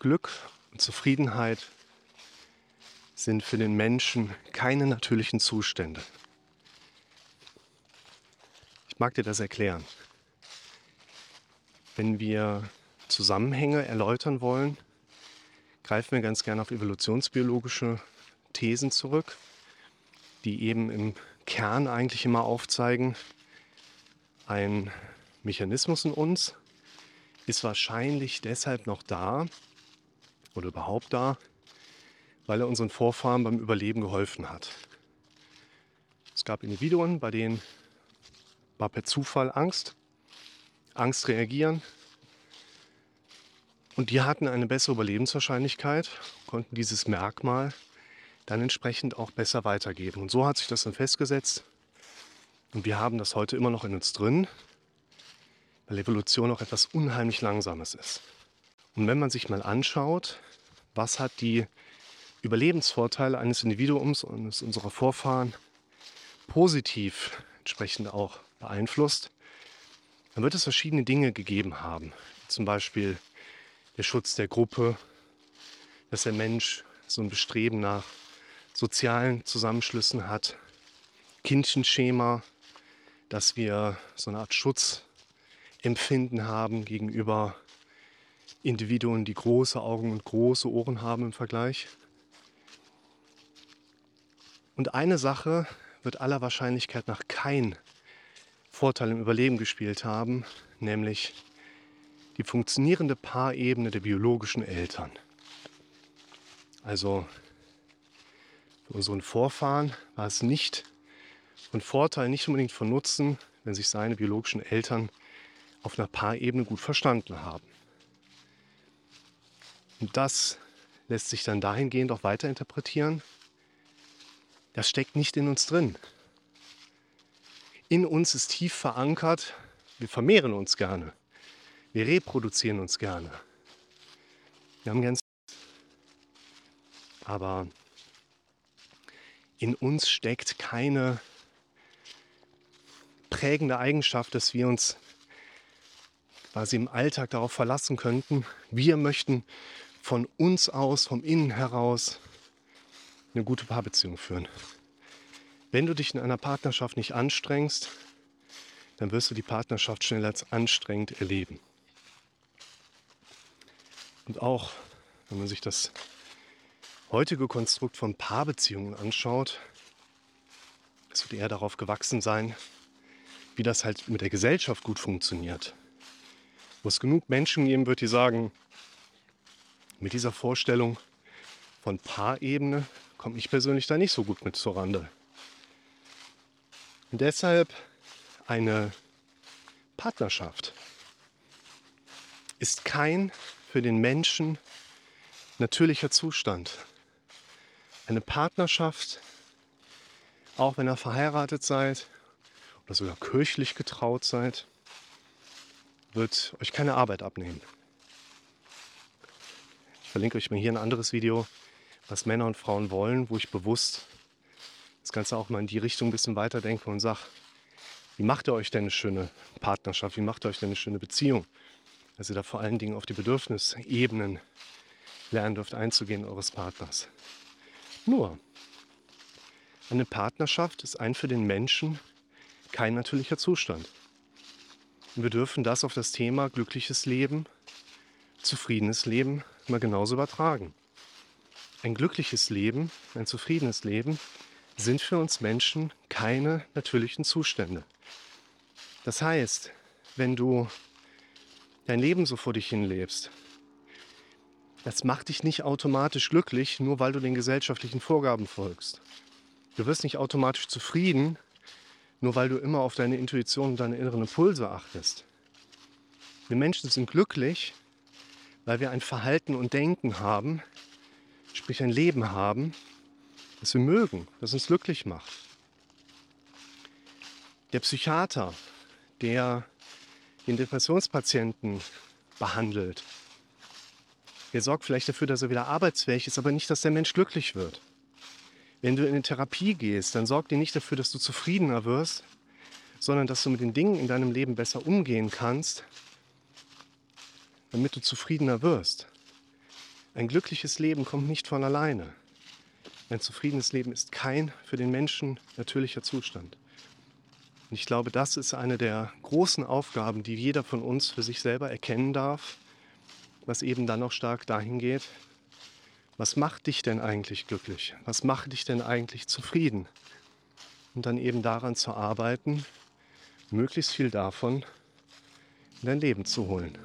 Glück und Zufriedenheit sind für den Menschen keine natürlichen Zustände. Ich mag dir das erklären. Wenn wir Zusammenhänge erläutern wollen, greifen wir ganz gerne auf evolutionsbiologische Thesen zurück, die eben im Kern eigentlich immer aufzeigen, ein Mechanismus in uns ist wahrscheinlich deshalb noch da oder überhaupt da, weil er unseren Vorfahren beim Überleben geholfen hat. Es gab Individuen, bei denen war per Zufall Angst, Angst reagieren und die hatten eine bessere Überlebenswahrscheinlichkeit, konnten dieses Merkmal dann entsprechend auch besser weitergeben. Und so hat sich das dann festgesetzt. Und wir haben das heute immer noch in uns drin, weil Evolution auch etwas unheimlich Langsames ist. Und wenn man sich mal anschaut, was hat die Überlebensvorteile eines Individuums und unserer Vorfahren positiv entsprechend auch beeinflusst, dann wird es verschiedene Dinge gegeben haben. Zum Beispiel der Schutz der Gruppe, dass der Mensch so ein Bestreben nach sozialen Zusammenschlüssen hat, Kindchenschema, dass wir so eine Art Schutzempfinden haben gegenüber Individuen, die große Augen und große Ohren haben im Vergleich. Und eine Sache wird aller Wahrscheinlichkeit nach kein Vorteil im Überleben gespielt haben, nämlich die funktionierende Paarebene der biologischen Eltern. Also für unseren Vorfahren war es nicht von Vorteil, nicht unbedingt von Nutzen, wenn sich seine biologischen Eltern auf einer Paarebene gut verstanden haben. Und das lässt sich dann dahingehend auch weiterinterpretieren. Das steckt nicht in uns drin. In uns ist tief verankert, wir vermehren uns gerne. Wir reproduzieren uns gerne. Wir haben ganz. Aber in uns steckt keine prägende Eigenschaft, dass wir uns quasi im Alltag darauf verlassen könnten. Wir möchten von uns aus, vom Innen heraus, eine gute Paarbeziehung führen. Wenn du dich in einer Partnerschaft nicht anstrengst, dann wirst du die Partnerschaft schnell als anstrengend erleben. Und auch, wenn man sich das heutige Konstrukt von Paarbeziehungen anschaut, es wird eher darauf gewachsen sein, wie das halt mit der Gesellschaft gut funktioniert. Wo es genug Menschen geben wird, die sagen, mit dieser Vorstellung von Paarebene komme ich persönlich da nicht so gut mit zur Rande. Und deshalb eine Partnerschaft ist kein für den Menschen natürlicher Zustand. Eine Partnerschaft, auch wenn ihr verheiratet seid oder sogar kirchlich getraut seid, wird euch keine Arbeit abnehmen. Verlinke euch mal hier ein anderes Video, was Männer und Frauen wollen, wo ich bewusst das Ganze auch mal in die Richtung ein bisschen weiterdenke und sage, wie macht ihr euch denn eine schöne Partnerschaft? Wie macht ihr euch denn eine schöne Beziehung? Dass ihr da vor allen Dingen auf die Bedürfnisebenen lernen dürft einzugehen eures Partners. Nur, eine Partnerschaft ist ein für den Menschen kein natürlicher Zustand. Wir dürfen das auf das Thema glückliches Leben, zufriedenes Leben mal genauso übertragen. Ein glückliches Leben, ein zufriedenes Leben sind für uns Menschen keine natürlichen Zustände. Das heißt, wenn du dein Leben so vor dich hin lebst, das macht dich nicht automatisch glücklich, nur weil du den gesellschaftlichen Vorgaben folgst. Du wirst nicht automatisch zufrieden, nur weil du immer auf deine Intuition und deine inneren Impulse achtest. Wir Menschen sind glücklich, weil wir ein Verhalten und Denken haben, sprich ein Leben haben, das wir mögen, das uns glücklich macht. Der Psychiater, der den Depressionspatienten behandelt, der sorgt vielleicht dafür, dass er wieder arbeitsfähig ist, aber nicht, dass der Mensch glücklich wird. Wenn du in eine Therapie gehst, dann sorgt dir nicht dafür, dass du zufriedener wirst, sondern dass du mit den Dingen in deinem Leben besser umgehen kannst, damit du zufriedener wirst. Ein glückliches Leben kommt nicht von alleine. Ein zufriedenes Leben ist kein für den Menschen natürlicher Zustand. Und ich glaube, das ist eine der großen Aufgaben, die jeder von uns für sich selber erkennen darf, was eben dann auch stark dahin geht, was macht dich denn eigentlich glücklich? Was macht dich denn eigentlich zufrieden? Und dann eben daran zu arbeiten, möglichst viel davon in dein Leben zu holen.